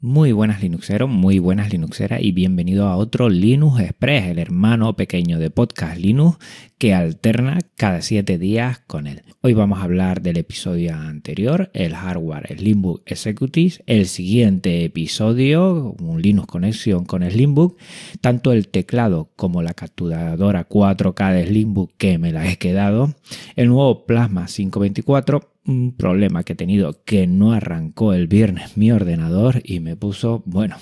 Muy buenas Linuxeros, muy buenas Linuxeras y bienvenido a otro Linux Express, el hermano pequeño de Podcast Linux que alterna cada 7 días con él. Hoy vamos a hablar del episodio anterior, el hardware Slimbook Executives, el siguiente episodio, un Linux Conexión con Slimbook, tanto el teclado como la capturadora 4K de Slimbook que me la he quedado, el nuevo Plasma 524 un problema que he tenido que no arrancó el viernes mi ordenador y me puso, bueno,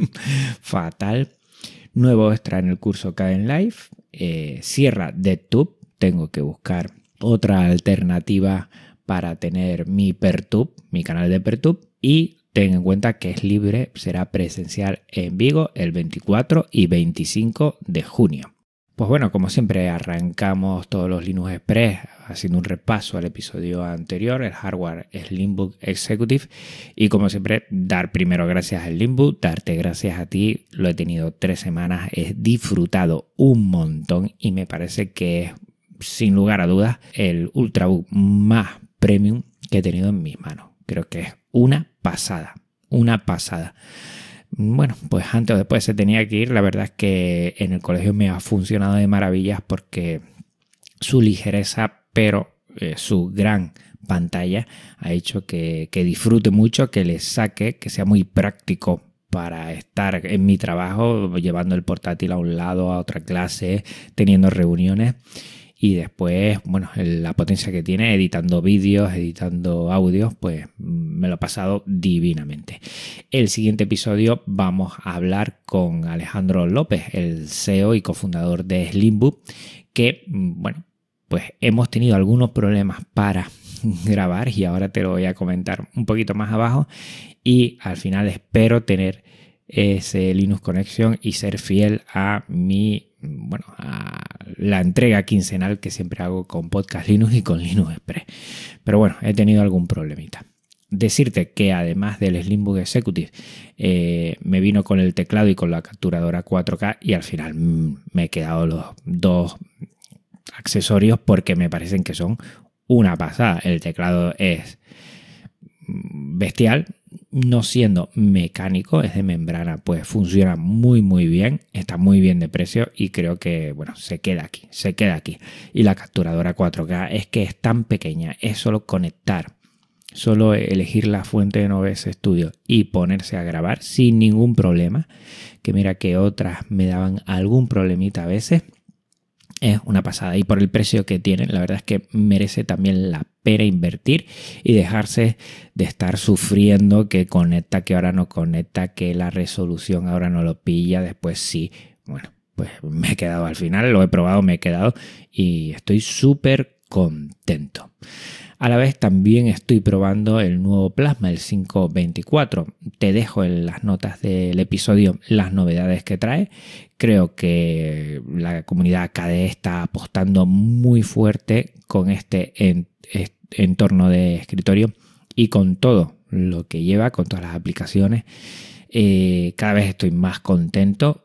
fatal. Nuevo extra en el curso Caden Life. Eh, cierra DeadTube. Tengo que buscar otra alternativa para tener mi Pertube, mi canal de Pertube. Y ten en cuenta que es libre, será presencial en Vigo el 24 y 25 de junio. Pues bueno, como siempre arrancamos todos los Linux Express haciendo un repaso al episodio anterior, el hardware Slimbook Executive y como siempre dar primero gracias al Slimbook, darte gracias a ti, lo he tenido tres semanas, he disfrutado un montón y me parece que es sin lugar a dudas el Ultrabook más premium que he tenido en mis manos. Creo que es una pasada, una pasada. Bueno, pues antes o después se tenía que ir. La verdad es que en el colegio me ha funcionado de maravillas porque su ligereza, pero eh, su gran pantalla ha hecho que, que disfrute mucho, que le saque, que sea muy práctico para estar en mi trabajo, llevando el portátil a un lado, a otra clase, teniendo reuniones y después, bueno, la potencia que tiene editando vídeos, editando audios, pues me lo he pasado divinamente. El siguiente episodio vamos a hablar con Alejandro López, el CEO y cofundador de Slimbook, que, bueno, pues hemos tenido algunos problemas para grabar y ahora te lo voy a comentar un poquito más abajo y al final espero tener ese Linux Connection y ser fiel a mi, bueno, a la entrega quincenal que siempre hago con Podcast Linux y con Linux Express. Pero bueno, he tenido algún problemita. Decirte que además del Slimbook Executive eh, me vino con el teclado y con la capturadora 4K y al final mm, me he quedado los dos accesorios porque me parecen que son una pasada. El teclado es bestial, no siendo mecánico, es de membrana, pues funciona muy muy bien, está muy bien de precio y creo que, bueno, se queda aquí, se queda aquí. Y la capturadora 4K es que es tan pequeña, es solo conectar, solo elegir la fuente de OBS Studio y ponerse a grabar sin ningún problema, que mira que otras me daban algún problemita a veces es una pasada. Y por el precio que tienen, la verdad es que merece también la pena invertir y dejarse de estar sufriendo que conecta, que ahora no conecta, que la resolución ahora no lo pilla, después sí. Bueno, pues me he quedado al final, lo he probado, me he quedado y estoy súper contento. A la vez también estoy probando el nuevo Plasma, el 524. Te dejo en las notas del episodio las novedades que trae. Creo que la comunidad KDE está apostando muy fuerte con este entorno de escritorio y con todo lo que lleva, con todas las aplicaciones. Eh, cada vez estoy más contento.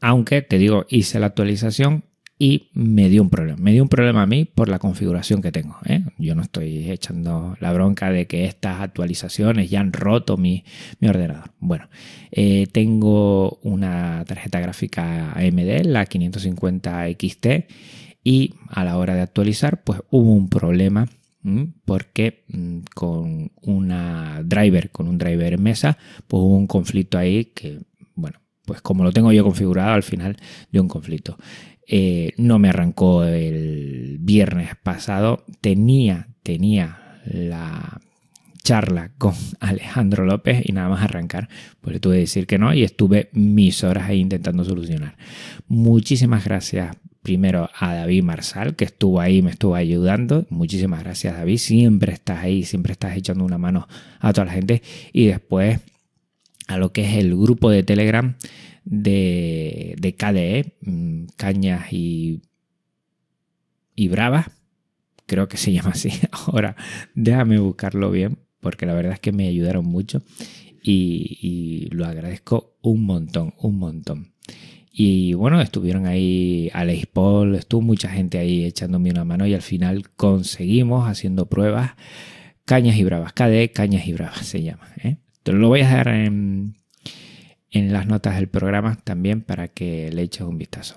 Aunque te digo, hice la actualización y me dio un problema. Me dio un problema a mí por la configuración que tengo. ¿eh? Yo no estoy echando la bronca de que estas actualizaciones ya han roto mi, ordenador. Bueno, eh, tengo una tarjeta gráfica AMD, la 550 XT, y a la hora de actualizar, pues hubo un problema porque mm, con una driver, con un driver mesa, pues hubo un conflicto ahí que, bueno, pues como lo tengo yo configurado, al final dio un conflicto. Eh, no me arrancó el viernes pasado. Tenía, tenía la charla con Alejandro López y nada más arrancar, pues le tuve que decir que no y estuve mis horas ahí intentando solucionar. Muchísimas gracias primero a David Marsal, que estuvo ahí, me estuvo ayudando. Muchísimas gracias, David. Siempre estás ahí, siempre estás echando una mano a toda la gente. Y después a lo que es el grupo de Telegram de, de KDE, mm, Cañas y, y Bravas, creo que se llama así. Ahora, déjame buscarlo bien, porque la verdad es que me ayudaron mucho y, lo agradezco un montón, un montón. Y bueno, estuvieron ahí Alex Paul, estuvo mucha gente ahí echándome una mano y al final conseguimos haciendo pruebas Cañas y Bravas, KDE Cañas y Bravas se llama. ¿eh? Te lo voy a dejar en, las notas del programa también para que le eches un vistazo.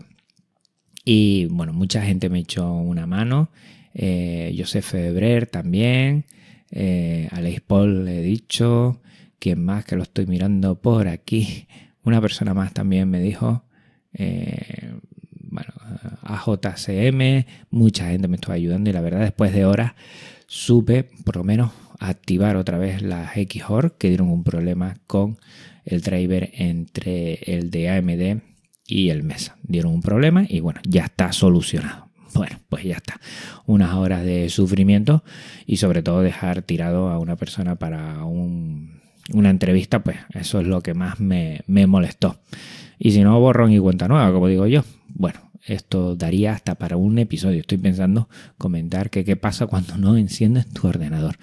Y bueno, mucha gente me echó una mano. Eh, Joseph Febrer también. Eh, Alex Paul le he dicho. Quien más que lo estoy mirando por aquí. Una persona más también me dijo. Eh, bueno, AJCM. Mucha gente me estuvo ayudando. Y la verdad, después de horas, supe por lo menos activar otra vez las XOR que dieron un problema con el driver entre el de AMD y el Mesa. Dieron un problema y bueno, ya está solucionado. Bueno, pues ya está. Unas horas de sufrimiento y sobre todo dejar tirado a una persona para una entrevista, pues eso es lo que más me, me molestó. Y si no, borrón y cuenta nueva, como digo yo. Bueno, esto daría hasta para un episodio. Estoy pensando comentar que qué pasa cuando no enciendes tu ordenador.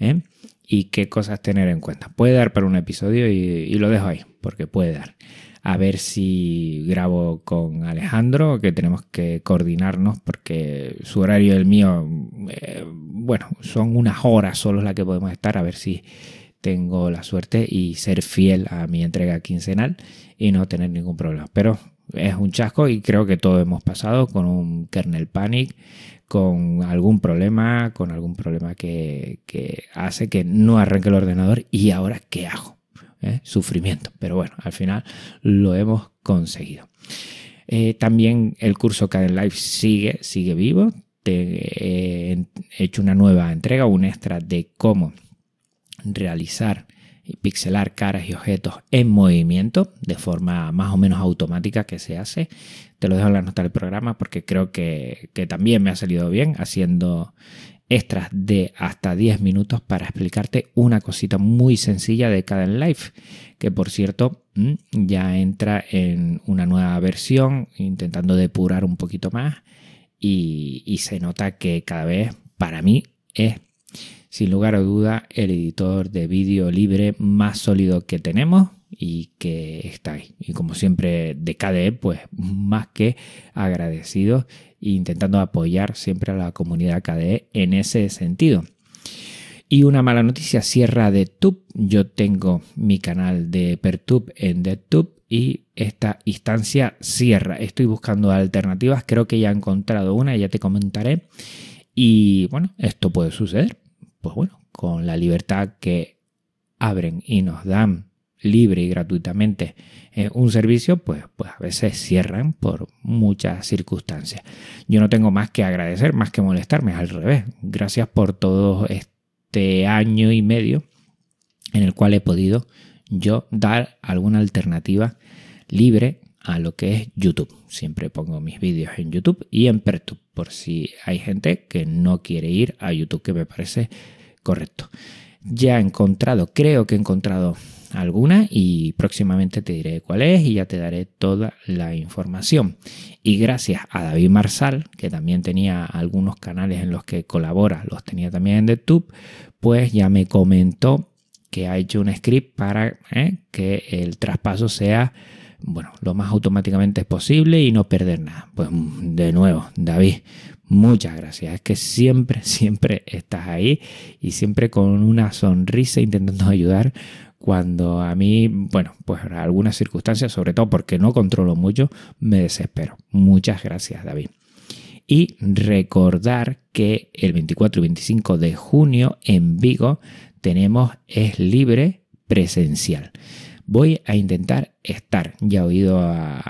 ¿eh? Y qué cosas tener en cuenta. Puede dar para un episodio y, lo dejo ahí, porque puede dar. A ver si grabo con Alejandro, que tenemos que coordinarnos, porque su horario y el mío, eh, bueno, son unas horas solo las que podemos estar. A ver si tengo la suerte y ser fiel a mi entrega quincenal y no tener ningún problema. Pero es un chasco y creo que todos hemos pasado con un kernel panic, con algún problema, con algún problema que, hace que no arranque el ordenador y ahora ¿qué hago? ¿Eh? Sufrimiento. Pero bueno, al final lo hemos conseguido. Eh, también el curso Caden Live sigue, sigue vivo. Te, he hecho una nueva entrega, un extra de cómo realizar pixelar caras y objetos en movimiento de forma más o menos automática que se hace. Te lo dejo en la nota del programa porque creo que, también me ha salido bien haciendo extras de hasta 10 minutos para explicarte una cosita muy sencilla de cada Life, que por cierto mm, ya entra en una nueva versión, intentando depurar un poquito más y, y se nota que cada vez para mí es sin lugar a duda el editor de vídeo libre más sólido que tenemos y que está ahí. Y como siempre de KDE, pues más que agradecido e intentando apoyar siempre a la comunidad KDE en ese sentido. Y una mala noticia, cierra de Tube. Yo tengo mi canal de Pertube en DeadTube y esta instancia cierra. Estoy buscando alternativas, creo que ya he encontrado una, ya te comentaré. Y bueno, esto puede suceder pues bueno, con la libertad que abren y nos dan libre y gratuitamente eh, un servicio, pues, pues a veces cierran por muchas circunstancias. Yo no tengo más que agradecer, más que molestarme, al revés. Gracias por todo este año y medio en el cual he podido yo dar alguna alternativa libre a lo que es YouTube. Siempre pongo mis vídeos en YouTube y en Pertube por si hay gente que no quiere ir a YouTube, que me parece correcto. Ya he encontrado, creo que he encontrado alguna y próximamente te diré cuál es y ya te daré toda la información. Y gracias a David Marsal, que también tenía algunos canales en los que colabora, los tenía también en YouTube, pues ya me comentó que ha hecho un script para eh, que el traspaso sea bueno, lo más automáticamente posible y no perder nada. Pues de nuevo, David, muchas gracias. Es que siempre, siempre estás ahí y siempre con una sonrisa intentando ayudar cuando a mí, bueno, pues algunas circunstancias, sobre todo porque no controlo mucho, me desespero. Muchas gracias, David. Y recordar que el 24 y 25 de junio en Vigo tenemos Es Libre presencial voy a intentar estar. Ya he oído a,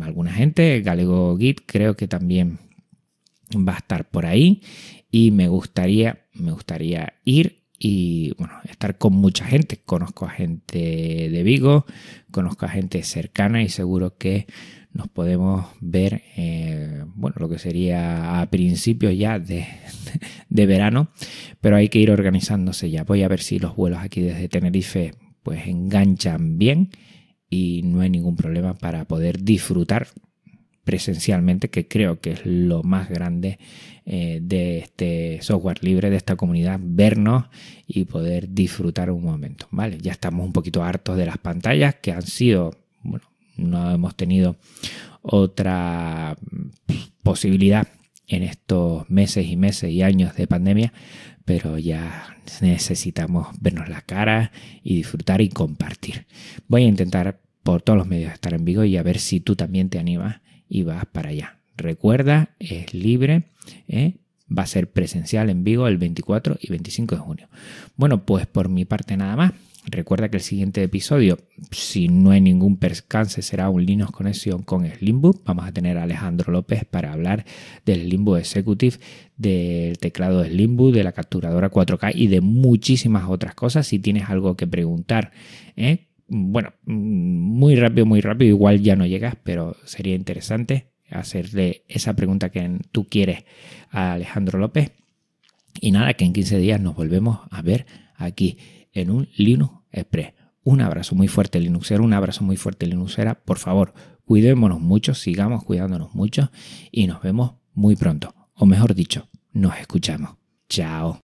alguna gente, Galego Git creo que también va a estar por ahí y me gustaría, me gustaría ir y bueno, estar con mucha gente. Conozco a gente de Vigo, conozco a gente cercana y seguro que nos podemos ver, eh, bueno, lo que sería a principios ya de, de, verano, pero hay que ir organizándose ya. Voy a ver si los vuelos aquí desde Tenerife pues enganchan bien y no hay ningún problema para poder disfrutar presencialmente, que creo que es lo más grande eh, de este software libre, de esta comunidad, vernos y poder disfrutar un momento. ¿vale? Ya estamos un poquito hartos de las pantallas que han sido, bueno, no hemos tenido otra posibilidad en estos meses y meses y años de pandemia pero ya necesitamos vernos la cara y disfrutar y compartir. Voy a intentar por todos los medios estar en Vigo y a ver si tú también te animas y vas para allá. Recuerda, es libre, ¿eh? va a ser presencial en Vigo el 24 y 25 de junio. Bueno, pues por mi parte nada más. Recuerda que el siguiente episodio, si no hay ningún percance, será un Linux Conexión con Slimbook. Vamos a tener a Alejandro López para hablar del Limbo Executive, del teclado de Slimbook, de la capturadora 4K y de muchísimas otras cosas. Si tienes algo que preguntar, ¿eh? bueno, muy rápido, muy rápido, igual ya no llegas, pero sería interesante hacerle esa pregunta que tú quieres a Alejandro López. Y nada, que en 15 días nos volvemos a ver aquí en un Linux Express. Un abrazo muy fuerte Linuxera, un abrazo muy fuerte Linuxera. Por favor, cuidémonos mucho, sigamos cuidándonos mucho y nos vemos muy pronto. O mejor dicho, nos escuchamos. Chao.